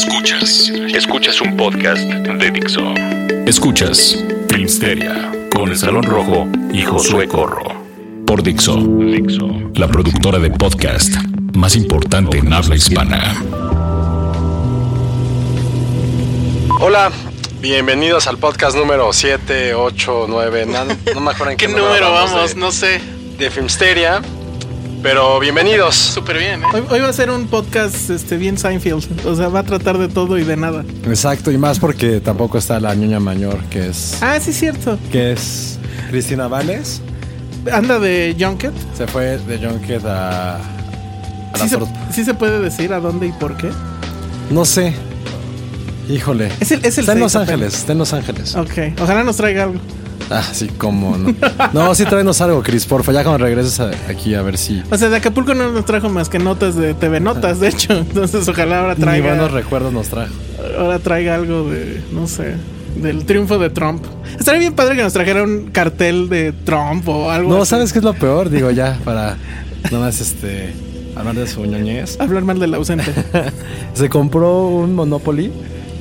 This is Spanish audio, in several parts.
Escuchas, escuchas un podcast de Dixo. Escuchas Filmsteria con el Salón Rojo y Josué Corro. Por Dixo, Dixo, la productora de podcast más importante en habla hispana. Hola, bienvenidos al podcast número 7, 8, 9, no, no me acuerdo en qué, ¿Qué número vamos? de, No sé. de Filmsteria, pero bienvenidos. Súper bien, ¿eh? Hoy, hoy va a ser un podcast este, bien Seinfeld. O sea, va a tratar de todo y de nada. Exacto, y más porque tampoco está la ñoña mayor, que es. Ah, sí, cierto. que es Cristina Vales. Anda de Junket. Se fue de Junket a. a la Sí se, tor- sí se puede decir a dónde y por qué. No sé. Híjole. Es el- es el está en Los. Ángeles, está en Los Ángeles. Ok, ojalá nos traiga algo. Ah, sí, cómo no. No, sí, tráenos algo, Chris, porfa. Ya cuando regreses a- aquí a ver si. O sea, de Acapulco no nos trajo más que notas de TV Notas, de hecho. Entonces, ojalá ahora Ni buenos traiga, recuerdos nos trajo. ahora traiga algo de, no sé, del triunfo de Trump. Estaría bien padre que nos trajera un cartel de Trump o algo No, así. ¿sabes qué es lo peor? Digo, ya, para nada más este. Hablar de su ñoñez. Hablar mal del ausente. Se compró un Monopoly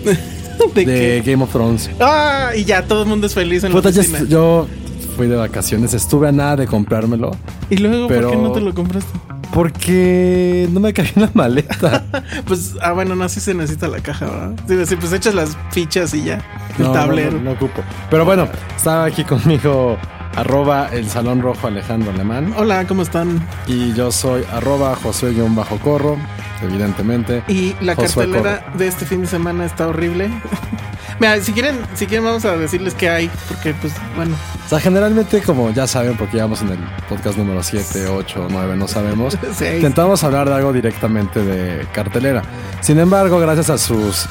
¿De? Game of Thrones. Ah, y ya todo el mundo es feliz en Puta, la oficina. yo fui de vacaciones, estuve a nada de comprármelo. Y luego, pero- ¿por qué no te lo compraste? Porque no me cabía en la maleta. Pues, ah, bueno, no, sí se necesita la caja, ¿verdad? Sí, pues echas las fichas y ya. El No, tablero. No, no, no ocupo. Pero bueno, estaba aquí conmigo arroba el Salón Rojo Alejandro Alemán. Hola, ¿cómo están? Y yo soy arroba Josué-Corro, evidentemente. Y la Josué cartelera de este fin de semana está horrible. Mira, si quieren, si quieren vamos a decirles qué hay, porque pues bueno, O sea, generalmente, como ya saben, porque llevamos en el podcast número 7, 8, 9, no sabemos, Seis. intentamos hablar de algo directamente de cartelera. Sin embargo, gracias a sus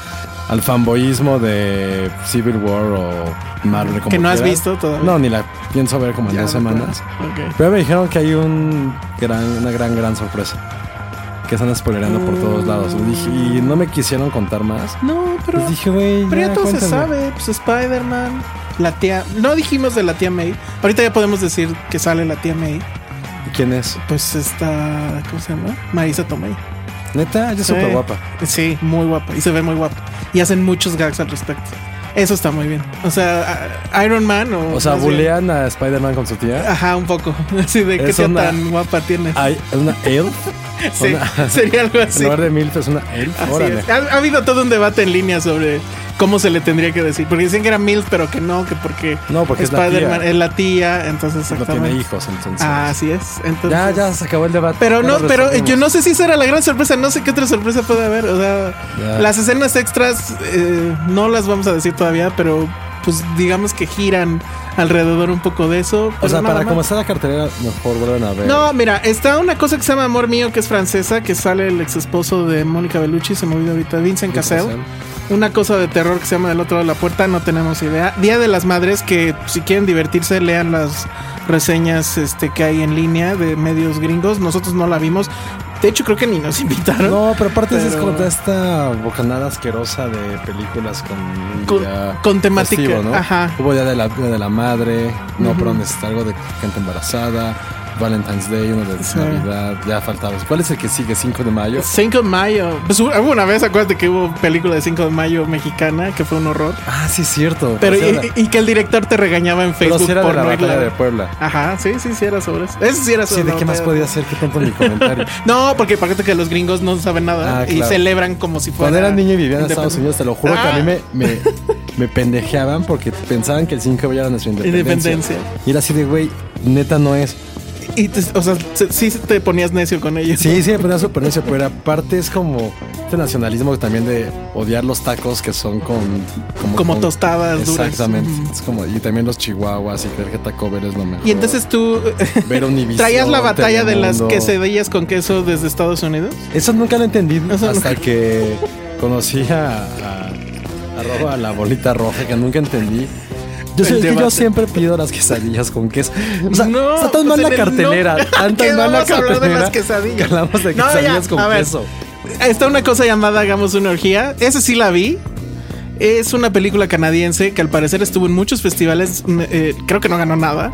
al fanboyismo de Civil War o Marvel como Que no has visto todavía. No, ni la pienso ver como en ya, dos semanas. Ok. Pero me dijeron que hay un gran, una gran, gran sorpresa. Que están spoilerando por todos lados. Y, dije- y no me quisieron contar más. No, pero, Les dije, güey, pero ya, todo se sabe. Pues Spider-Man, la tía. No dijimos de la tía May. Ahorita ya podemos decir que sale la tía May. ¿Quién es? Pues está. ¿Cómo se llama? Marisa Tomei. Neta, ella es Sí. súper guapa. Sí, muy guapa. Y se ve muy guapa. Y hacen muchos gags al respecto. Eso está muy bien. O sea, Iron Man o. O sea, bien- bulean a Spider-Man con su tía. Ajá, un poco. Así de qué Es tía una- tan guapa tiene. Hay una elf. Sí, una- sería algo En así. lugar de milf es una elf. Es. Ha, ha habido todo un debate en línea sobre cómo se le tendría que decir. Porque dicen que era MILF, pero que no, que porque No, porque es la Spider-Man tía. es la tía, entonces No exactamente. tiene hijos, entonces. Ah, así es. Entonces, ya, ya se acabó el debate. Pero no, pero yo no sé si esa era la gran sorpresa, no sé qué otra sorpresa puede haber. O sea, Ya. las escenas extras eh, no las vamos a decir todavía, pero pues digamos que giran alrededor un poco de eso. O sea, para más. como está la cartelera, mejor vuelven a ver. No, mira, está una cosa que se llama Amor Mío, que es francesa, que sale el ex esposo de Mónica Bellucci, se me olvidó ahorita, Vincent Cassel. Una cosa de terror que se llama Del otro lado de la puerta, no tenemos idea. Día de las Madres, que si quieren divertirse, lean las reseñas este, que hay en línea de medios gringos. Nosotros no la vimos. De hecho, creo que ni nos invitaron. No, pero aparte es Pero- como toda esta bocanada asquerosa de películas con Con- temática, festivo, ¿no? ajá. Hubo día de la, de la madre, no, perdón, es algo de gente embarazada. Valentine's Day, uno de Sí. Navidad, ya faltaba. ¿Cuál es el que sigue? 5 de mayo. 5 de mayo. Pues hubo una vez, acuérdate que hubo película de 5 de mayo mexicana que fue un horror. Ah, sí, es cierto. Pero Pero, y, y que el director te regañaba en pero Facebook sí era de por la no irla- de Puebla. Ajá, sí, sí, sí era sobre eso. Eso sí era Sí, sobre ¿de la qué más podía ser? ¿Qué tonto mi comentario? No, porque parece que los gringos no saben nada Ah, y claro. celebran como si fuera. Cuando era niño y vivía en Estados Unidos, te lo juro que a Ah. mí me, me, me pendejeaban porque pensaban que el 5 de mayo era nuestra independencia. Independencia. Y era así de, güey, neta no es. Y te- o sea, se- sí te ponías necio con ellos. Sí, sí, me ponía súper necio, pero aparte es como este nacionalismo también de odiar los tacos que son con... Como con- tostadas duras. Exactamente. Es como, y también los chihuahuas y creer que Taco Bell es lo mejor. Y entonces tú Ver traías la batalla de las quesadillas con queso desde Estados Unidos. Eso nunca lo entendí Eso hasta nunca- que conocí a, a, la bolita roja que nunca entendí. Yo, que siempre pido las quesadillas con queso. O sea, No, está tan pues mal la cartelera. tan ¿Qué tan mal la de las quesadillas? Que hablamos de ya, quesadillas con queso. Está una cosa llamada Hagamos una orgía. Esa sí la vi. Es una película canadiense que al parecer estuvo en muchos festivales. mm, eh, creo que no ganó nada.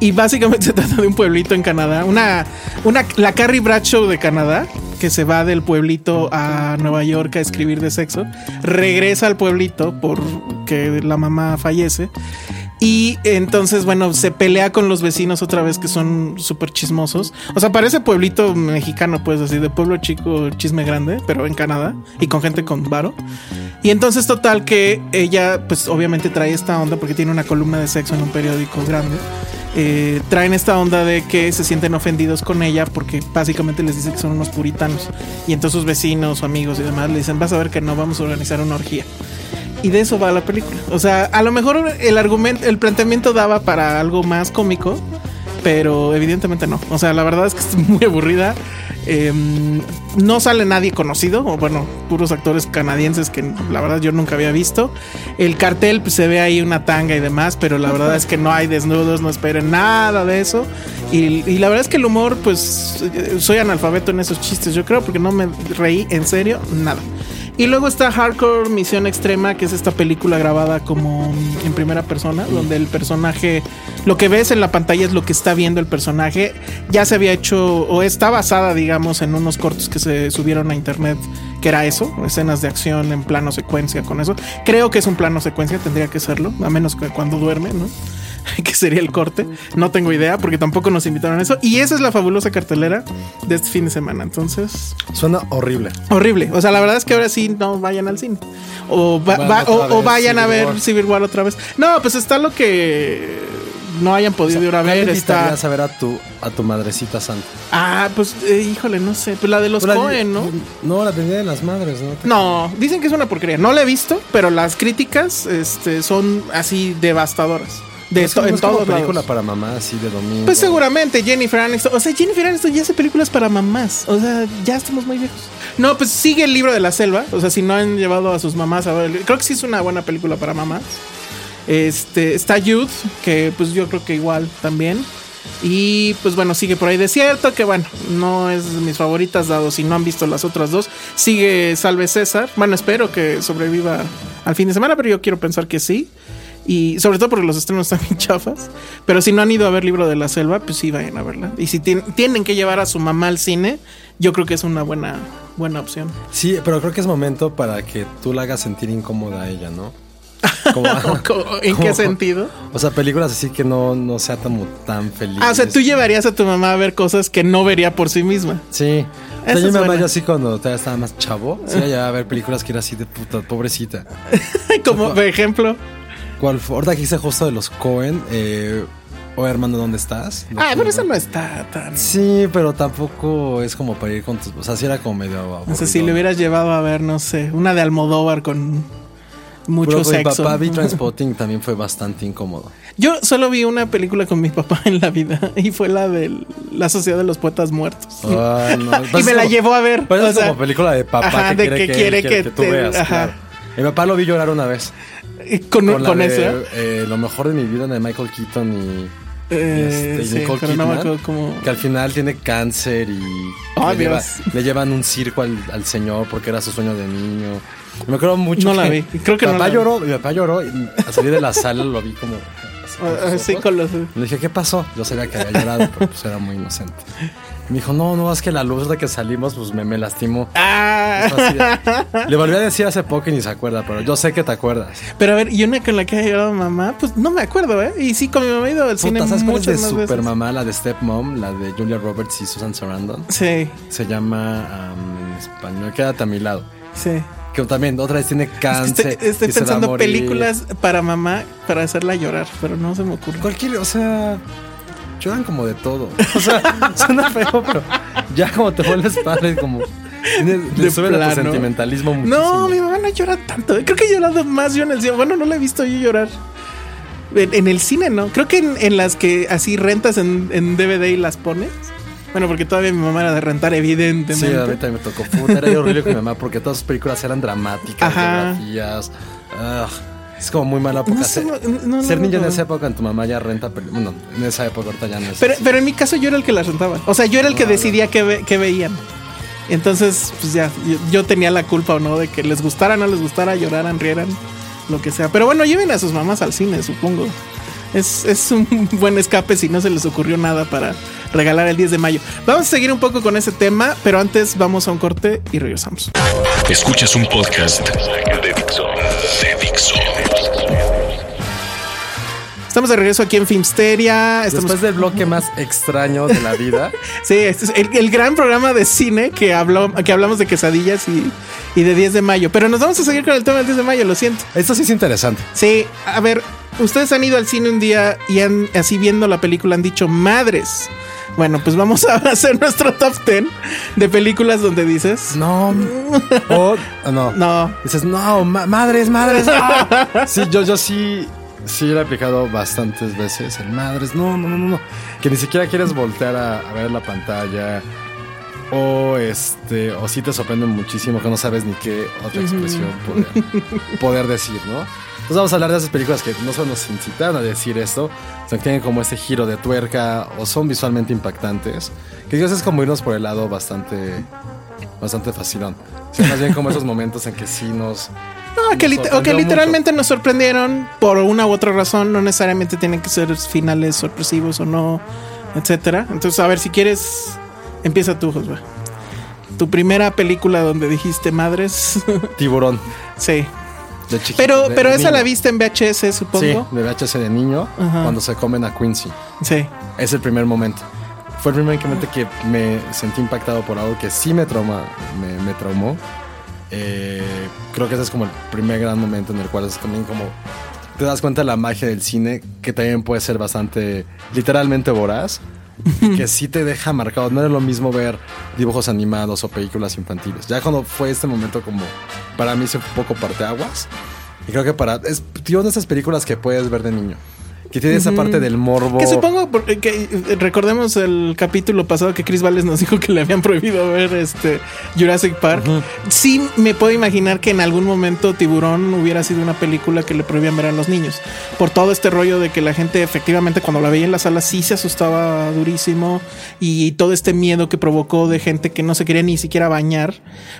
Y básicamente se trata de un pueblito en Canadá. Una, una, la Carrie Bradshaw de Canadá, que se va del pueblito a Nueva York a escribir de sexo. Regresa al pueblito porque la mamá fallece. Y entonces, bueno, se pelea con los vecinos otra vez que son súper chismosos. O sea, parece pueblito mexicano, pues así, de pueblo chico, chisme grande, pero en Canadá y con gente con varo. Y entonces, total, que ella, pues obviamente trae esta onda porque tiene una columna de sexo en un periódico grande. Eh, traen esta onda de que se sienten ofendidos con ella porque básicamente les dice que son unos puritanos. Y entonces sus vecinos amigos y demás le dicen, vas a ver que no vamos a organizar una orgía. Y de eso va la película. O sea, a lo mejor el argumento, el planteamiento daba para algo más cómico, pero evidentemente no. O sea, la verdad es que es muy aburrida. Eh, no sale nadie conocido, o bueno, puros actores canadienses que la verdad yo nunca había visto. El cartel pues, se ve ahí una tanga y demás, pero la verdad es que no hay desnudos, no esperen nada de eso. Y, y la verdad es que el humor, pues eh, soy analfabeto en esos chistes, yo creo, porque no me reí en serio, nada. Y luego está Hardcore Misión Extrema, que es esta película grabada como en primera persona, donde el personaje, lo que ves en la pantalla es lo que está viendo el personaje. Ya se había hecho, o está basada, digamos, en unos cortos que se subieron a internet, que era eso, escenas de acción en plano secuencia con eso. Creo que es un plano secuencia, tendría que serlo, a menos que cuando duerme, ¿no? que sería el corte. No tengo idea porque tampoco nos invitaron a eso. Y esa es la fabulosa cartelera de este fin de semana. Entonces, Suena horrible. horrible. O sea, la verdad es que ahora sí no vayan al cine. O, va- o- vayan a ver War. Civil War otra vez. No, pues está lo que no hayan podido ir a ¿Cuál ver. Está. a ver a tu, a tu madrecita santa? Ah, pues eh, híjole, no sé. Pues la de los de- Cohen, ¿no? No, la tenía de las madres, ¿no? No, dicen que es una porquería. No la he visto, pero las críticas este, son así devastadoras. De to- en todos película para mamá, así de domingo. Pues seguramente Jennifer Aniston. O sea, Jennifer Aniston ya hace películas para mamás. O sea, ya estamos muy viejos. No, pues sigue el libro de la selva. O sea, si no han llevado a sus mamás a ver. Creo que sí es una buena película para mamás. Este, está Youth, que pues yo creo que igual también. Y pues bueno, sigue por ahí Desierto, que bueno, no es de mis favoritas, dado si no han visto las otras dos. Sigue Salve César. Bueno, espero que sobreviva al fin de semana, pero yo quiero pensar que sí. Y sobre todo porque los estrenos están bien chafas. Pero si no han ido a ver Libro de la Selva, pues sí vayan a verla. Y si tien- tienen que llevar a su mamá al cine, yo creo que es una buena, buena opción. Sí, pero creo que es momento para que tú la hagas sentir incómoda a ella, ¿no? Como- ¿En qué sentido? O sea, películas así que no, no sea tan, tan feliz. Ah, o sea, tú llevarías a tu mamá a ver cosas que no vería por sí misma. Sí. O sea, yo mi mamá buena. yo así cuando todavía estaba más chavo, sí a ver películas que era así de puta, pobrecita. Como por ejemplo. ¿Cuál fue? Ahorita que hice justo de los Cohen, eh, o hermano, ¿dónde estás? No Ah, sé, pero esa ¿no? no está tan. Sí, pero tampoco es como para ir con tus... O sea, sí era como medio... O sea, aburrido. si le hubieras llevado a ver, no sé, una de Almodóvar con mucho Pero con mi sexo. papá vi Transpotting también fue bastante incómodo. Yo solo vi una película con mi papá en la vida y fue la de La Sociedad de los Poetas Muertos. Ay, no. y me es la como- llevó a ver. O es sea, como película de papá ajá, que, de quiere que que, quiere quiere que tú te- veas. ajá. claro. Mi papá lo vi llorar una vez. Con, Con, con, de, eh, Lo mejor de mi vida de Michael Keaton y... eh, este, sí, Nicole no Kidman, cómo. Que al final tiene cáncer y Oh, le, lleva- Dios. le llevan un circo al, al señor porque era su sueño de niño. Me acuerdo mucho No la vi. Creo que no la vi. lloró, mi papá lloró y al salir de la sala lo vi como Ah, sí, con los. Le dije, ¿qué pasó? Yo sabía que había llorado, pero pues era muy inocente. Me dijo, no, no, es que la luz de que salimos, pues me, me lastimó. Ah. Le volví a decir hace poco y ni se acuerda, pero yo sé que te acuerdas. Pero a ver, y una con la que ha llorado mamá, pues no me acuerdo, ¿eh? Y sí, con mi mamá he ido al cine Puta, ¿Sabes cuál es de más Super veces. Mamá? La de Stepmom, la de Julia Roberts y Susan Sarandon. Sí, Se llama um, en español, Quédate a mi lado. sí. Que también otra vez tiene Es que cáncer. estoy, estoy pensando películas para mamá para hacerla llorar, pero no se me ocurre. Cualquier, o sea, lloran como de todo. O sea, suena feo, pero ya como te vuelves padre, como. Le, le sube sentimentalismo muchísimo. No, mi mamá no llora tanto. Creo que he llorado más yo en el cine. Bueno, no la he visto yo llorar. En, en el cine, ¿no? Creo que en, en las que así rentas en, en DVD y las pones. Bueno, porque todavía mi mamá era de rentar, evidentemente. Sí, a mí también me tocó. Puta, era horrible con mi mamá porque todas sus películas eran dramáticas, biografías. Es como muy mala época. No ser no- no- ser niño en esa época, en tu mamá ya renta. Bueno, en esa época ahorita ya no es. Pero, así. pero en mi caso yo era el que las rentaba. O sea, yo era el que decidía qué, ve- qué veían. Entonces, pues ya, yo, yo tenía la culpa o no de que les gustara, no les gustara, lloraran, rieran, lo que sea. Pero bueno, lleven a sus mamás al cine, supongo. Es, es un buen escape si no se les ocurrió nada para regalar el 10 de mayo. Vamos a seguir un poco con ese tema, pero antes vamos a un corte y regresamos. Escuchas un podcast de. De. Estamos de regreso aquí en Filmsteria. Estamos Después del bloque más extraño de la vida, Sí, este es el, el gran programa de cine que, habló, que hablamos de quesadillas y, y de 10 de mayo. Pero nos vamos a seguir con el tema del 10 de mayo, lo siento. esto sí es interesante. Sí, a ver, ustedes han ido al cine un día y han, así viendo la película, han dicho madres. Bueno, pues vamos a hacer nuestro top 10 de películas donde dices. No. O, no. No. Dices, no, ma- madres, madres. no". Sí, yo, yo sí, sí lo he aplicado bastantes veces. El madres, no, no, no, no, no. Que ni siquiera quieres voltear a, a ver la pantalla. O este, o sí te sorprende muchísimo que no sabes ni qué otra expresión poder, poder decir, ¿no? Entonces vamos a hablar de esas películas que no solo nos incitan a decir esto, sino que tienen como este giro de tuerca o son visualmente impactantes. Que Dios es como irnos por el lado bastante, bastante facilón. O sea, más bien como esos momentos en que sí nos... No, que o que literalmente nos sorprendieron por una u otra razón. No necesariamente tienen que ser finales sorpresivos o no, etcétera. Entonces, a ver, si quieres, empieza tú, Josué. Tu primera película donde dijiste madres. mucho. Tiburón. sí. De chiquito, Pero, de pero esa niño. la viste en VHS, Sí, supongo. de VHS de niño, Ajá. cuando se comen a Quincy. Sí. Es el primer momento. Fue el primer momento que me sentí impactado por algo que sí me trauma, me, me traumó. Eh, creo que ese es como el primer gran momento en el cual es también como te das cuenta de la magia del cine, que también puede ser bastante, literalmente voraz, que sí te deja marcado. No es lo mismo ver dibujos animados o películas infantiles. Ya cuando fue este momento como, para mí se fue un poco parteaguas. Y creo que para, es, tío, de esas películas que puedes ver de niño. Que tiene esa parte del morbo. Que supongo por- que eh, recordemos el capítulo pasado que Chris Valles nos dijo que le habían prohibido ver este Jurassic Park. Sí me puedo imaginar que en algún momento Tiburón hubiera sido una película que le prohibían ver a los niños. Por todo este rollo de que la gente efectivamente cuando la veía en la sala sí se asustaba durísimo y todo este miedo que provocó de gente que no se quería ni siquiera bañar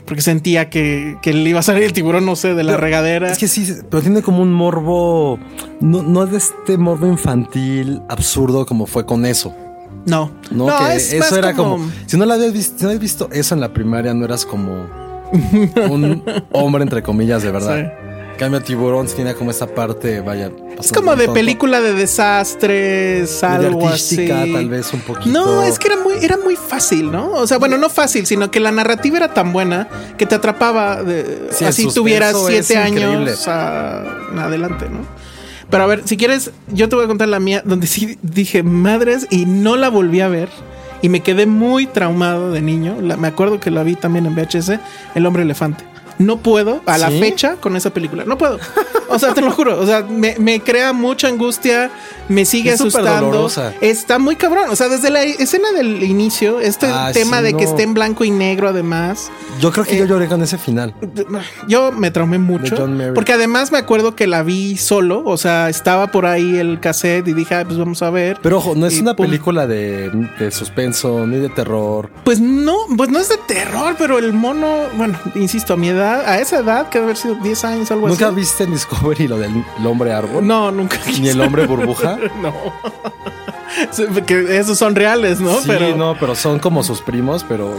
porque sentía que, que le iba a salir el tiburón, no sé, de la Pero regadera. Es que sí, pero tiene como un morbo. No, no es de este morbo infantil absurdo como fue con eso. no, No, No, que es eso era como... Si no la habías visto, si no habías visto eso en la primaria, no eras como un hombre entre comillas de verdad. En Cambio tiburón sí tiene como esa parte, vaya. Es como de película de desastres, algo así. artística, tal vez un poquito. No, es que era muy, era muy fácil, ¿no? O sea, bueno, no fácil, sino que la narrativa era tan buena que te atrapaba de, Sí, así tuvieras siete años a- adelante, ¿no? Pero a ver, si quieres, yo te voy a contar la mía, donde sí dije madres y no la volví a ver. Y me quedé muy traumado de niño. Me acuerdo que la vi también en VHS, El hombre elefante. No puedo, a la ¿Sí? fecha, con esa película. No puedo. O sea, te lo juro. O sea, me, me crea mucha angustia, me sigue Es asustando. Está muy cabrón. O sea, desde la escena del inicio, este Ah, tema sí, de que esté en blanco y negro, además. Yo creo que Eh, yo lloré con ese final. Yo me traumé mucho. Porque además me acuerdo que la vi solo. O sea, estaba por ahí el cassette y dije, "Ah, pues vamos a ver. Pero ojo, no es Y una pum. película de, de suspenso ni de terror. Pues no, pues no es de terror, pero el mono, bueno, insisto, a mi edad edad, a esa edad, que debe haber sido 10 años, algo ¿Nunca así. viste en Discovery lo del el hombre árbol? No, nunca. Ni el hombre burbuja. no. Que esos son reales, ¿no? sí, pero no, pero son como sus primos, pero.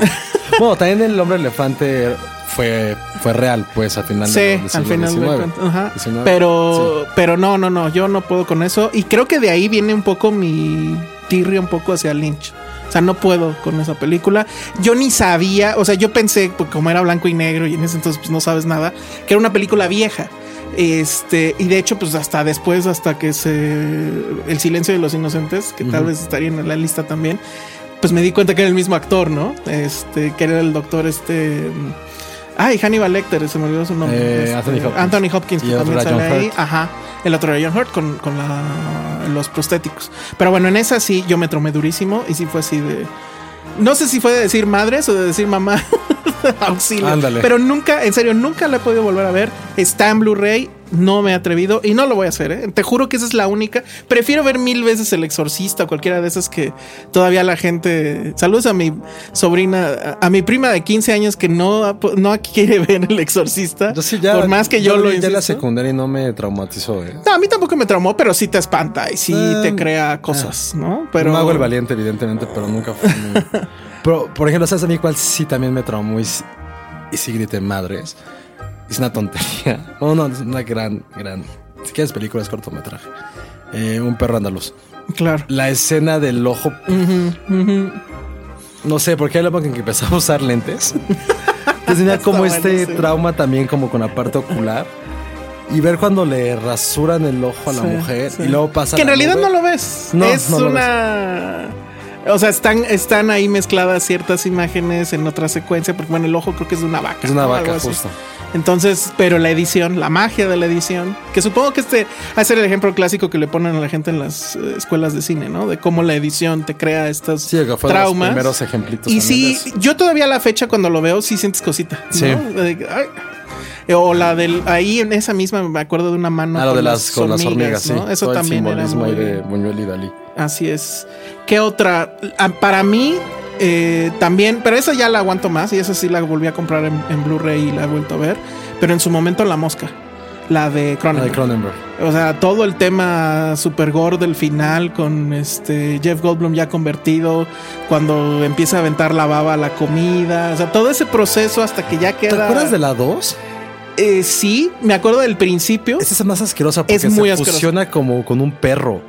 bueno, también el hombre elefante fue, fue real, pues, al final Sí, del al siglo final de XIX. cuentas, ajá. 19, Pero, sí. pero no, no, no, yo no puedo con eso. Y creo que de ahí viene un poco mi tirria un poco hacia Lynch. O sea, no puedo con esa película. Yo ni sabía, o sea, yo pensé, pues, como era blanco y negro y en ese entonces pues no sabes nada, que era una película vieja. Este, y de hecho, pues hasta después, hasta que se. El silencio de los inocentes, que tal vez estaría en la lista también, pues me di cuenta que era el mismo actor, ¿no? Este, que era el doctor este. Ay, Hannibal Lecter, se me olvidó su nombre. Eh, Este, Anthony Hopkins. Anthony Hopkins, que también sale ahí. Ajá. El otro era John Hurt con, con la- los prostéticos. Pero bueno, en esa sí yo me tromé durísimo y sí fue así de. No sé si fue de decir madres o de decir mamá. Auxilio. Ándale. Pero nunca, en serio, nunca la he podido volver a ver. Está en Blu-ray. No me he atrevido y no lo voy a hacer. ¿eh? Te juro que esa es la única. Prefiero ver mil veces El Exorcista o cualquiera de esas que todavía la gente. Saludos a mi sobrina, a, a mi prima de 15 años que no, no quiere ver El Exorcista. Yo sí ya. Por más que yo, lo vi de la secundaria y no me traumatizó, eh. No, a mí tampoco me traumó, pero sí te espanta y sí Ah, te crea cosas, ¿no? Pero no hago el valiente, evidentemente, pero nunca fue. muy- pero, por ejemplo, ¿sabes a mí cuál sí también me traumó y, y sí grité madres? Es una tontería. No, no, es una gran, gran. Si quieres película, es cortometraje. Eh, un perro andaluz. Claro. La escena del ojo. No sé, porque hay la época en que empezaba a usar lentes. Tenía como este buenísimo. trauma también como con la parte ocular. Y ver cuando le rasuran el ojo a la Sí, mujer sí. y luego pasa. Que en realidad nube. no lo ves. No, es no una. O sea, están, están ahí mezcladas ciertas imágenes en otra secuencia, porque bueno, el ojo creo que es de una vaca. Es una ¿no? vaca, Algo así. Entonces, pero la edición, la magia de la edición, que supongo que este va a ser el ejemplo clásico que le ponen a la gente en las eh, escuelas de cine, ¿no? De cómo la edición te crea estos Sí, fue de los traumas. primeros ejemplitos Y sí, yo todavía a la fecha cuando lo veo, sí sientes cosita. ¿no? Sí. De- ay. O la del ahí en esa misma me acuerdo de una mano Ah, lo de las, con las hormigas, sí. ¿no? Eso Todo el también era simbolismo muy, ahí de Buñuel y Dalí. Así es. ¿Qué otra? Ah, Para mí, eh, también, pero esa ya la aguanto más y esa sí la volví a comprar en, en Blu-ray y la he vuelto a ver. Pero en su momento La Mosca, la de La de Cronenberg. Cronenberg. O sea, todo el tema super gore del final con este Jeff Goldblum ya convertido, cuando empieza a aventar la baba a la comida, o sea, todo ese proceso hasta que ya ¿Te queda. acuerdas de la 2? Eh, sí, me acuerdo del principio. Esa es más asquerosa porque Es muy se asquerosa. fusiona como con un perro.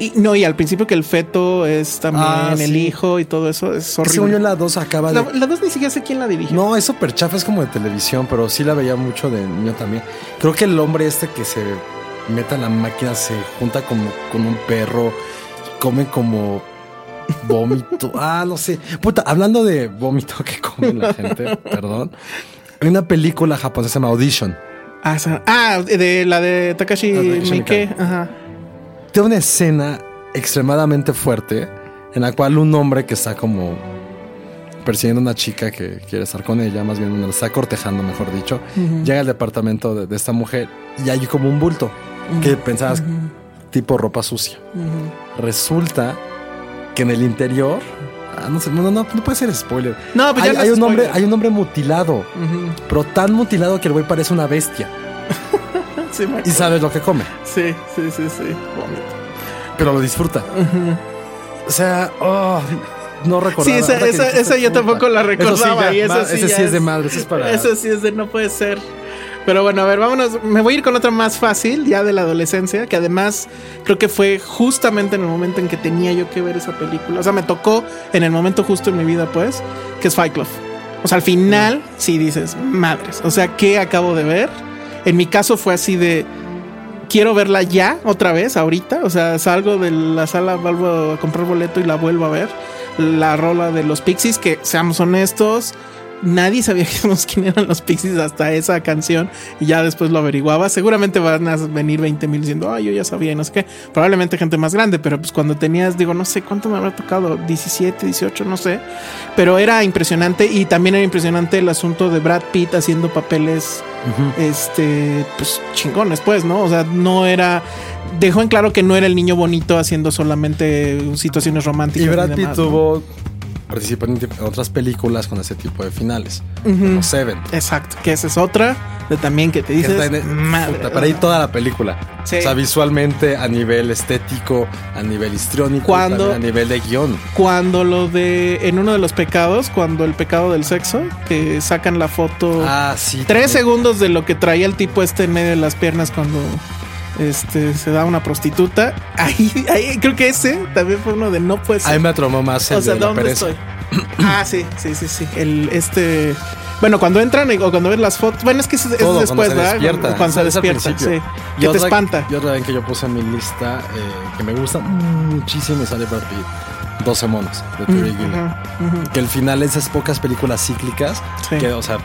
Y, no, y al principio que el feto es también Ah, el sí. hijo y todo eso es Según yo horrible. la 2 acaba de... la dos ni siquiera sé quién la dirige. No, es súper chafa, es como de televisión, pero sí la veía mucho de niño también. Creo que el hombre este que se mete a la máquina se junta como con un perro y come como vómito. Ah, no sé. Puta, hablando de vómito que come la gente, perdón. Hay una película japonesa se llama Audition. Ah, esa- ah, de la de Takashi Takashi. Miike. Ajá. Tiene una escena extremadamente fuerte en la cual un hombre que está como persiguiendo a una chica que quiere estar con ella, más bien la está cortejando, mejor dicho, llega al departamento de, de esta mujer y hay como un bulto que pensabas tipo ropa sucia. Resulta que en el interior, ah, no sé, no, no, no, puede ser spoiler. No, pues hay, ya no hay un hombre, hay un hombre mutilado, pero tan mutilado que el güey parece una bestia Sí, me y sabes lo que come. sí, sí, sí, sí. Vómito. pero lo disfruta. O sea, oh, no recordaba. Sí, esa, esa, dijiste, esa yo tampoco la Eso sí, recordaba. ya, y eso ma- sí, ese sí es de madre, ese es para. Eso sí es de no puede ser. Pero bueno, a ver, vámonos. Me voy a ir con otra más fácil, ya de la adolescencia, que además creo que fue justamente en el momento en que tenía yo que ver esa película. O sea, me tocó en el momento justo en mi vida, pues, que es Fight Club. O sea, al final, sí dices, madres. O sea, ¿qué acabo de ver? En mi caso fue así de. Quiero verla ya, otra vez, ahorita. O sea, salgo de la sala, vuelvo a comprar boleto y la vuelvo a ver. La rola de los Pixies, que seamos honestos, nadie sabía quién eran los Pixies hasta esa canción y ya después lo averiguaba. Seguramente van a venir 20 mil diciendo, ay, yo ya sabía y no sé qué. Probablemente gente más grande, pero pues cuando tenías, digo, no sé cuánto me habrá tocado, 17, 18, no sé. Pero era impresionante y también era impresionante el asunto de Brad Pitt haciendo papeles, este, pues chingones, pues, ¿no? O sea, no era. Dejó en claro que no era el niño bonito haciendo solamente situaciones románticas. Y Brad Pitt ¿no? Participan en otras películas con ese tipo de finales. Como Seven. Exacto, que esa es otra de también que te Que dices, en- madre. puta, para ahí toda la película. Sí. O sea, visualmente, a nivel estético, a nivel histriónico, Cuando- a nivel de guion. Cuando lo de, en uno de los pecados, cuando el pecado del sexo, que sacan la foto, Ah, sí. tres también. segundos de lo que traía el tipo este en medio de las piernas cuando este se da una prostituta. Ahí, ahí creo que ese también fue uno de no puede ser. Ahí me atromó más el o sea, de la ¿dónde pereza. estoy? ah, sí, sí, sí, sí. El este. Bueno, cuando entran o cuando ves las fotos. Bueno, es que es, es Todo, después, cuando se ¿verdad? despierta. Cuando se Es despierta, sí. Que te espanta. Y otra vez que yo puse en mi lista eh, que me gusta muchísimo y sale Brad Pitt. 12 monos de Terry Gilliam. Ujú, ujú. Que el final esas pocas películas cíclicas, Sí. que, o sea,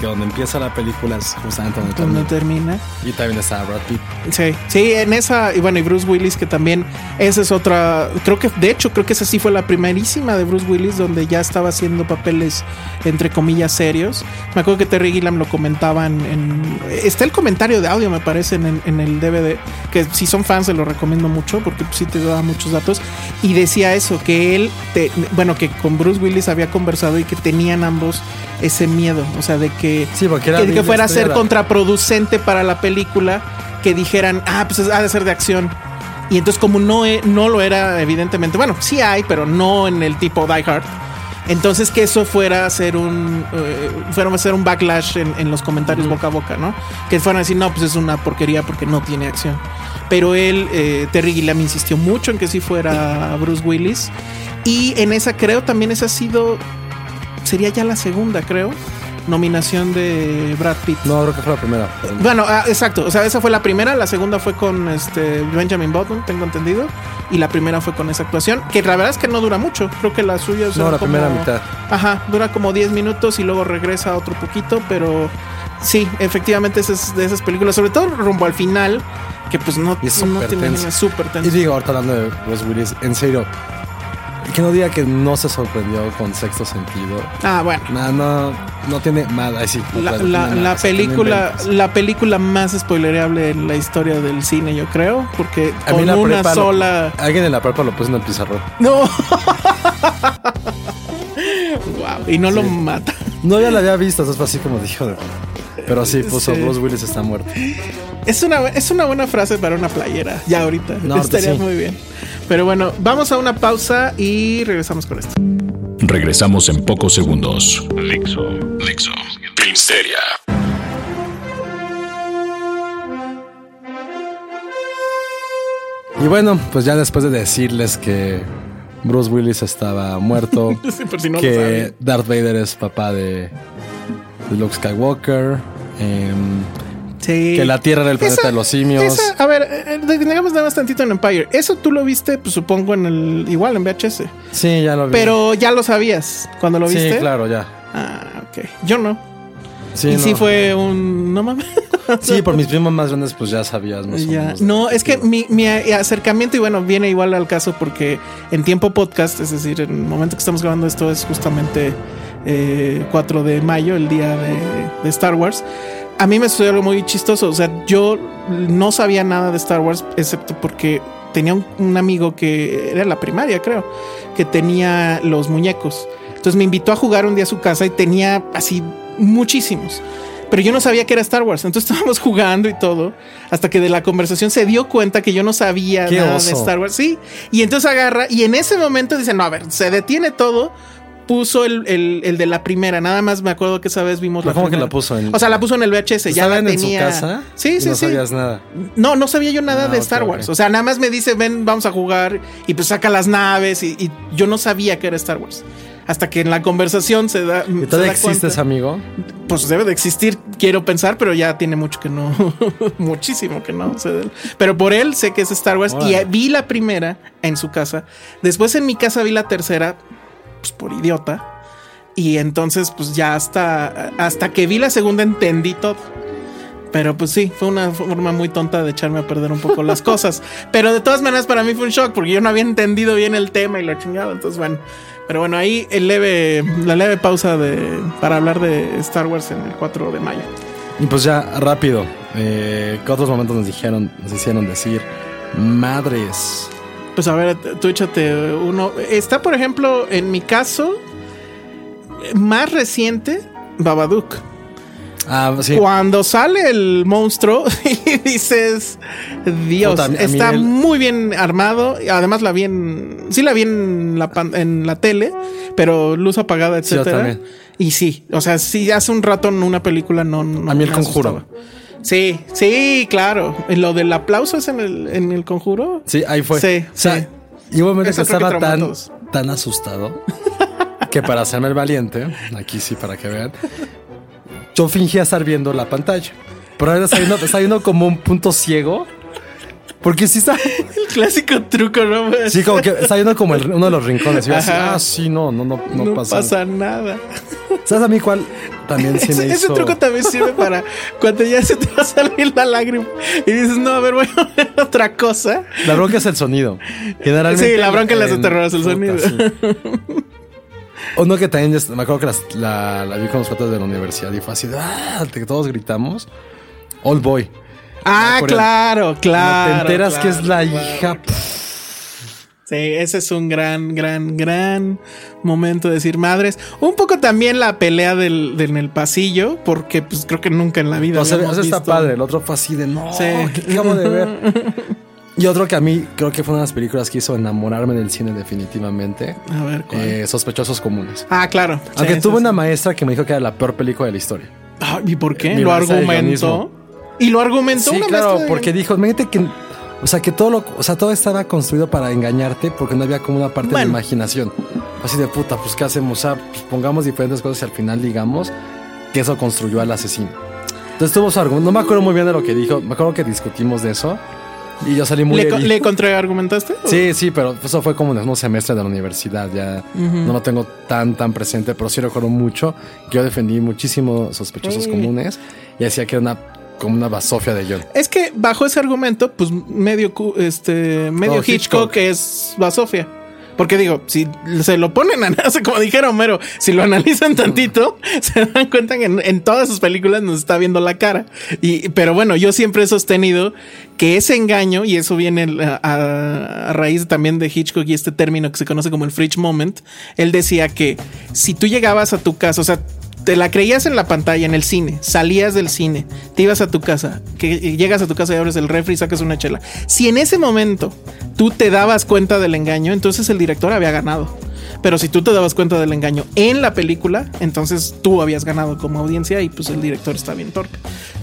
que donde empieza la película es justamente donde termina. termina. Y también está Brad Pitt. Sí, sí, en esa, y bueno, y Bruce Willis, que también, esa es otra, creo que, de hecho, creo que esa sí fue la primerísima de Bruce Willis, donde ya estaba haciendo papeles, entre comillas, serios. Me acuerdo que Terry Gilliam lo comentaban en, está el comentario de audio, me parece, en, en el DVD, que si son fans se lo recomiendo mucho, porque sí te da muchos datos, y decía eso, que él, te- bueno, que con Bruce Willis había conversado y que tenían ambos ese miedo, o sea, de que Sí, porque era que, fuera a ser contraproducente para la película que dijeran, ah, pues es- ha de ser de acción. Y entonces como no, e- no lo era evidentemente, bueno, sí hay, pero no en el tipo Die Hard. Entonces que eso fuera a ser un eh, fuera a ser un backlash en, en los comentarios boca a boca, ¿no? Que fueran a decir, no, pues es una porquería porque no tiene acción. Pero él, eh, Terry Gilliam insistió mucho en que sí fuera Bruce Willis. Y en esa creo también esa ha sido, sería ya la segunda, creo, nominación de Brad Pitt. No, creo que fue la primera. Bueno, ah, exacto. O sea, esa fue la primera. La segunda fue con este Benjamin Button, tengo entendido. Y la primera fue con esa actuación. Que la verdad es que no dura mucho. Creo que la suya No, dura la como- primera mitad. Ajá, dura como 10 minutos y luego regresa otro poquito. Pero sí, efectivamente, es de esas películas. Sobre todo rumbo al final. Que pues no, Y es no súper te tensa. imaginas, súper Y tenso. digo, ahorita hablando de Bruce Willis, en serio, que no diga que no se sorprendió con sexto sentido. Ah, bueno. No, no, no tiene nada. Sí, La, la- película, inventes. la película más spoilereable en la historia del cine, yo creo, porque A con una lo- sola. alguien en la prepa lo puso en el pizarrón. No. wow. Y no lo mata. No ya la había visto, entonces fue así como dijo. de- Pero sí, puso Sí. Bruce Willis está muerto. Es una, es una buena frase para una playera. Ya ahorita. No, Estaría sí. muy bien. Pero bueno, vamos a una pausa y regresamos con esto. Regresamos en pocos segundos. Filmsteria. Y bueno, pues ya después de decirles que Bruce Willis estaba muerto, Sí, por si no lo que. Darth Vader es papá de, de Luke Skywalker, em, Sí. que la Tierra era el planeta Esa- de los simios. esa- a ver, eh, eh, digamos nada más tantito en Empire. Eso tú lo viste, pues supongo, en el. Igual en VHS. Sí, ya lo vi. Pero ya lo sabías cuando lo viste. Sí, claro, ya. Ah, ok. Yo no. Sí, y sí fue un. No mames. Sí, por mis primos más grandes, pues ya sabías más o Ya. No, es que mi, mi acercamiento, y bueno, viene igual al caso porque en tiempo podcast, es decir, en el momento que estamos grabando esto es justamente eh, 4 de mayo, el día de, de Star Wars. A mí me sucedió algo muy chistoso. O sea, yo no sabía nada de Star Wars, excepto porque tenía un, un amigo que era la primaria, creo, que tenía los muñecos. Entonces me invitó a jugar un día a su casa y tenía así muchísimos. Pero yo no sabía que era Star Wars. Entonces estábamos jugando y todo. Hasta que de la conversación se dio cuenta que yo no sabía ¡Qué nada oso! de Star Wars. Sí. Y entonces agarra y en ese momento dice: No, a ver, se detiene todo. Puso el, el- el de la primera. Nada más me acuerdo que esa vez vimos ¿Pero la cómo que la puso en- O sea, la puso en el VHS. Ya la ¿Estaban en su tenía. casa? Sí, y sí, no sí. sabías nada. No, no sabía yo nada Ah, de Star. Wars. O sea, nada más me dice, ven, vamos a jugar. Y pues saca las naves. Y, y yo no sabía que era Star Wars. Hasta que en la conversación se da. ¿Y todavía da existe cuenta. amigo? Pues debe de existir, quiero pensar, pero ya tiene mucho que no. muchísimo que no. Pero por él sé que es Star Wars. Y vi la primera en su casa. Después en mi casa vi la tercera, pues por idiota. Y entonces, pues ya hasta, hasta que vi la segunda entendí todo. Pero pues sí, fue una forma muy tonta de echarme a perder un poco las cosas. Pero de todas maneras para mí fue un shock porque yo no había entendido bien el tema y lo chingado. Entonces bueno, pero bueno, ahí el leve, la leve pausa de, para hablar de Star Wars en el 4 de mayo. Y pues ya, rápido. Eh, ¿Qué otros momentos nos dijeron, nos hicieron decir? Madres. Pues a ver, tú échate uno. Está, por ejemplo, en mi caso, más reciente, Babadook. Ah, sí. Cuando sale el monstruo y dices, Dios, Puta, está el- muy bien armado. Además la vi en, sí la vi en la, pan- en la tele, pero luz apagada, Sí, etcétera. también. y sí, o sea, sí hace un rato en una película no, no A mí el me conjuro. asustaba. Sí, sí, claro. Lo del aplauso es en el, en el conjuro. Sí, ahí fue. Sí, O sea, sí. Y un momento que estaba tan, todos. tan asustado que para hacerme el valiente, aquí sí para que vean, yo fingía estar viendo la pantalla. Pero ahora está viendo, está viendo como un punto ciego. Porque sí está. El clásico truco, ¿no? Sí, como que está viendo como el- uno de los rincones. Y yo así, ah, sí, no, no, no, no, no pasa. pasa nada. ¿Sabes a mí cuál también sí me Ese, ese truco también sirve para cuando ya se te va a salir la lágrima y dices, no, a ver, voy a ver otra cosa. La bronca es el sonido. Generalmente. Sí, la bronca en las de terror es el sonido. sí. Uno que también me acuerdo que las- la, la vi con los cuates de la universidad y fue así, de, ah, que todos gritamos. Old Boy. Ah, claro, claro. Te enteras claro, que es la claro. hija. Sí, ese es un gran, gran, gran momento de decir madres. Un poco también la pelea del, del- en el pasillo, porque pues creo que nunca en la vida. o sea, eso está visto- padre. El otro fue así de no, Sí. ¿qué acabo de ver? Y otro que a mí creo que fue una de las películas que hizo enamorarme del cine definitivamente. A ver, ¿cuál? eh, Sospechosos comunes. ah, claro. Aunque Sí, tuve sí, una sí. maestra que me dijo que era la peor película de la historia. Ah, ¿Y por qué? Mi Lo argumentó. Y lo argumentó Sí, una claro, de- porque dijo, imagínate que, o sea, que todo lo, o sea, todo estaba construido para engañarte porque no había como una parte Bueno. de imaginación. Así de puta, pues qué hacemos, o sea, pues, pongamos diferentes cosas y al final digamos que eso construyó al asesino. Entonces tuvo su argumento, no me acuerdo muy bien de lo que dijo, me acuerdo que discutimos de eso y yo salí muy ¿Le, herido. ¿Le contraargumentaste? Sí, sí, pero eso fue como en el mismo semestre de la universidad, ya no lo tengo tan, tan presente, pero sí recuerdo mucho que yo defendí muchísimo sospechosos Sí. comunes y decía que era una, como una basofia de guion. Es que bajo ese argumento, pues medio, este, medio Oh, Hitchcock, Hitchcock. es Basofia. Porque digo, si se lo ponen a así como dijera Homero, si lo analizan tantito, se dan cuenta que en, en todas sus películas nos está viendo la cara. Y, pero bueno, yo siempre he sostenido que ese engaño, y eso viene a, a- a raíz también de Hitchcock y este término que se conoce como el fridge moment, él decía que si tú llegabas a tu casa, o sea, te la creías en la pantalla, en el cine, salías del cine, te ibas a tu casa, que llegas a tu casa y abres el refri y sacas una chela. Si en ese momento tú te dabas cuenta del engaño, entonces el director había ganado. Pero si tú te dabas cuenta del engaño en la película, entonces tú habías ganado como audiencia y pues el director está bien torpe.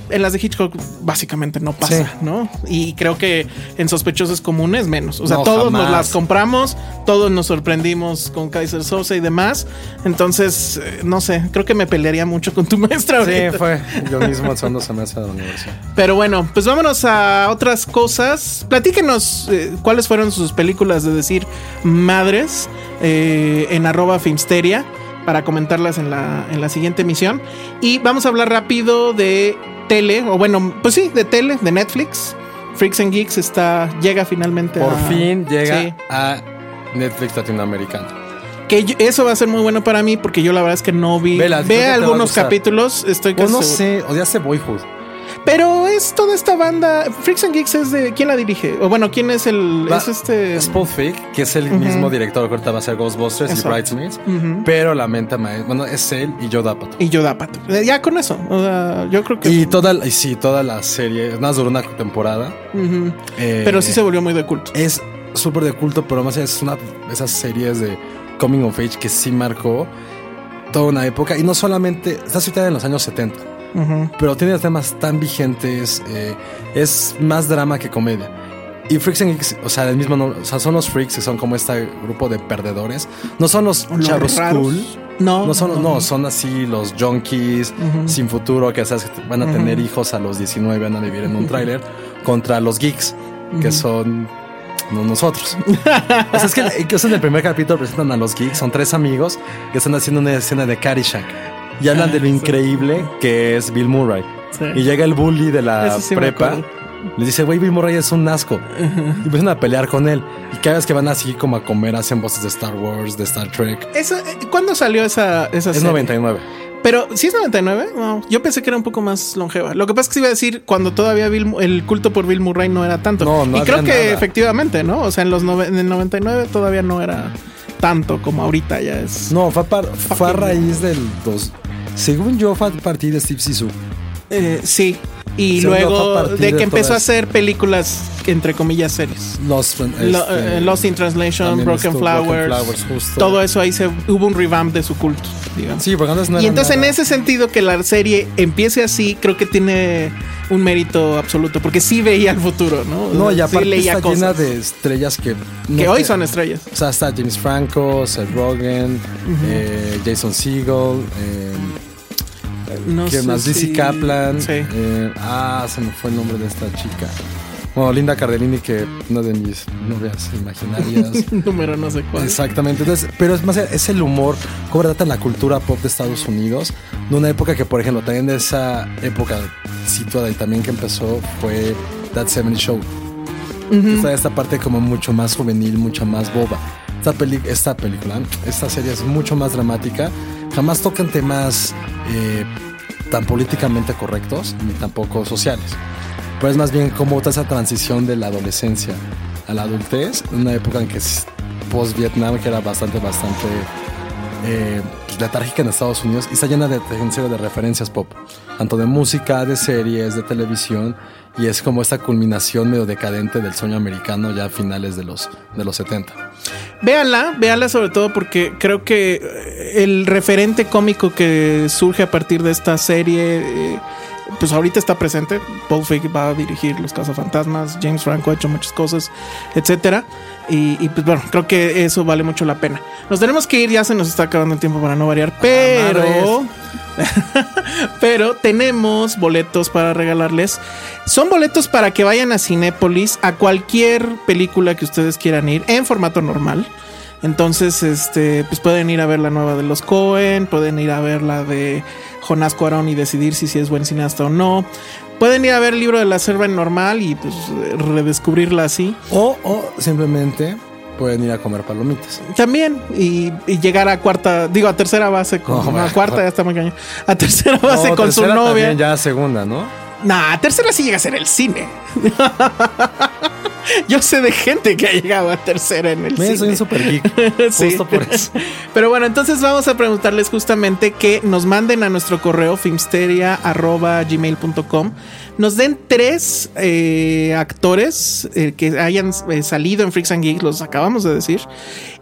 En las de Hitchcock básicamente no pasa, Sí. ¿no? Y creo que en sospechosos comunes menos. O sea, No, todos nos las compramos, todos nos sorprendimos con Kaiser Sosa y demás. Entonces, eh, no sé, creo que me pelearía mucho con tu maestra. Sí, ahorita. fue yo mismo el segundo semestre de la universidad. Pero bueno, pues vámonos a otras cosas. Platíquenos eh, cuáles fueron sus películas de decir madres eh, en arroba Filmsteria para comentarlas en la, en la siguiente emisión. Y vamos a hablar rápido de tele, o bueno, pues sí, de tele, de Netflix. Freaks and Geeks está, llega finalmente Por a- fin llega Sí. a Netflix latinoamericano. Que yo- eso va a ser muy bueno para mí porque yo la verdad es que no vi. Vela, Ve algunos capítulos, estoy O casi no sé, odiaste Boyhood. Pero es toda esta banda. Freaks and Geeks es de. ¿Quién la dirige? O bueno, ¿quién es el. Es este. Es Paul que es el mismo director que ahorita va a hacer Ghostbusters Eso. y Bridesmaids. Pero la menta maestra, bueno, es él y Joe Apatow. Y yo Dapato. Eh, Ya con eso. O sea, yo creo que. Y toda, y sí, toda la serie, nada más duró una temporada. Eh, Pero sí se volvió muy de culto. Es súper de culto, pero más es una de esas series de Coming of Age que sí marcó toda una época. Y no solamente, está situada en los años 70, Ujú. pero tiene temas tan vigentes, eh, es más drama que comedia. Y Freaks and Geeks, o sea, el mismo nombre, o sea, son los freaks que son como este grupo de perdedores. No son los Los chavos raros. cool. No, No son, no, son así los junkies sin futuro que sabes van a tener hijos a los 19, van a vivir en un tráiler contra los geeks que son no nosotros. o sea, es que, en el primer capítulo presentan a los geeks, son tres amigos que están haciendo una escena de Caddyshack y hablan de lo increíble que es Bill Murray. Sí. Y llega el bully de la sí prepa. Les dice, güey, Bill Murray es un asco. Y empiezan a pelear con él. Y cada vez que van así como a comer, hacen voces de Star Wars, de Star Trek. Eso, eh, ¿Cuándo salió esa, esa Es serie? 99. Pero, ¿sí es 99? No, yo pensé que era un poco más longeva. Lo que pasa es que se iba a decir cuando todavía Bill- el culto por Bill Murray no era tanto. No, no y creo que nada. efectivamente, ¿no? O sea, en los en el 99 todavía no era tanto como ahorita ya es. No, fue a, par- fue a raíz del dos. Según yo, fue a partir de Steve Zissou. Eh, sí. Y Según luego de que de empezó a hacer películas, entre comillas, series. Lost, Lo- este, eh, Lost in Translation, Broken Flowers, Broken Flowers, justo. todo eso ahí se hubo un revamp de su culto, digamos. Sí, porque antes no y entonces en ese sentido que la serie empiece así, creo que tiene un mérito absoluto, porque sí veía el futuro, ¿no? No, y sí aparte leía está cosas llena de estrellas que... no que hoy son estrellas. O sea, está James Franco, Seth Rogen, eh, Jason Segel, eh, No ¿quién más? si- Lizzie Kaplan. Sí. eh, ah, se me fue el nombre de esta chica. Bueno, Linda Cardellini, que una de mis novias imaginarias. Número no sé cuál. Exactamente, entonces, pero es más, es el humor, cómo trata la cultura pop de Estados Unidos, de una época que, por ejemplo, también de esa época situada y también que empezó fue That 70 Show. Está esta parte como mucho más juvenil, mucho más boba. Esta, peli esta película, esta serie es mucho más dramática, jamás tocan temas eh, tan políticamente correctos ni tampoco sociales. Pero es más bien como esa transición de la adolescencia a la adultez, una época en que post-Vietnam, que era bastante, bastante eh, letárgica en Estados Unidos, y está llena de, referencias pop, tanto de música, de series, de televisión, y es como esta culminación medio decadente del sueño americano ya a finales de los, de los 70. Véanla, véanla sobre todo porque creo que eh, el referente cómico que surge a partir de esta serie, eh, pues ahorita está presente. Paul Feig va a dirigir Los Cazafantasmas, James Franco ha hecho muchas cosas, etcétera. Y, y, pues bueno, creo que eso vale mucho la pena. Nos tenemos que ir, ya se nos está acabando el tiempo para no variar, pero... pero tenemos boletos para regalarles. Son boletos para que vayan a Cinépolis a cualquier película que ustedes quieran ir en formato normal. Entonces, este, pues pueden ir a ver la nueva de los Cohen, pueden ir a ver la de Jonás Cuarón y decidir si, si es buen cineasta o no. Pueden ir a ver el libro de la selva en normal y pues redescubrirla así. O, o simplemente pueden ir a comer palomitas. También, y, y, llegar a cuarta, digo, a tercera base con. No, no a cuarta ya está muy cañón. A tercera base no, con tercera su novia. También ya a segunda, ¿no? Nah, tercera sí llega a ser el cine. Yo sé de gente que ha llegado a tercera en el Me, cine. Soy un super geek. sí. Justo por eso. Pero bueno, entonces vamos a preguntarles justamente que nos manden a nuestro correo filmsteria.gmail.com nos den tres eh, actores eh, que hayan eh, salido en Freaks and Geeks, los acabamos de decir,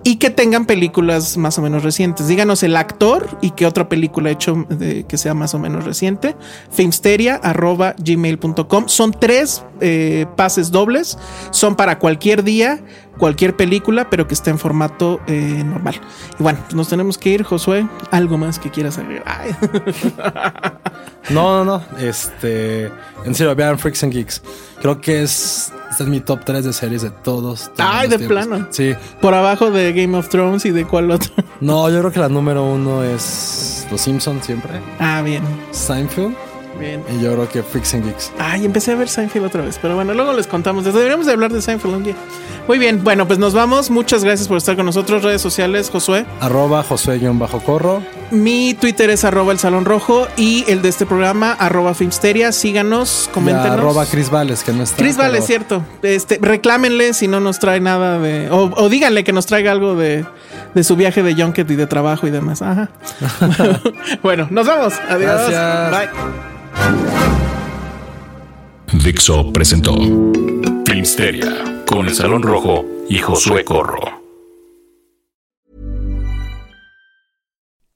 y que tengan películas más o menos recientes. Díganos el actor y qué otra película ha hecho de, que sea más o menos reciente. Filmsteria.gmail.com. Son tres eh, pases dobles, son para cualquier día, cualquier película, pero que esté en formato eh, normal. Y bueno, pues nos tenemos que ir, Josué. ¿Algo más que quieras agregar? No, no, no. Este. En serio, vean Freaks and Geeks. Creo que es. Este es mi top 3 de series de todos. todos Ay, de tiempos. plano. Sí. Por abajo de Game of Thrones y de cuál otro. No, yo creo que la número uno es Los Simpsons siempre. Ah, bien. Seinfeld. Bien. Y yo creo que Freaks and Geeks. Ay, empecé a ver Seinfeld otra vez, pero bueno, luego les contamos. Deberíamos de hablar de Seinfeld un día. Muy bien, bueno, pues nos vamos. Muchas gracias por estar con nosotros. Redes sociales, Josué. Arroba Josué-Corro. Mi Twitter es arroba el Salón Rojo y el de este programa, arroba Filmsteria. Síganos, coméntenos. Arroba Chris Vales, que no está. Chris Vales, pero- cierto. Este, reclámenle si no nos trae nada de. O, o díganle que nos traiga algo de, de su viaje de Junket y de trabajo y demás. Ajá. bueno, nos vamos. Adiós. Gracias. Bye. Dixo presentó Filmsteria con el Salón Rojo y Josué Corro.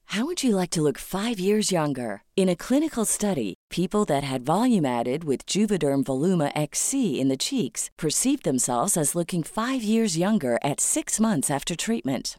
How would you like to look five years younger? In a clinical study, people that had volume added with Juvederm Voluma XC in the cheeks perceived themselves as looking five years younger at six months after treatment.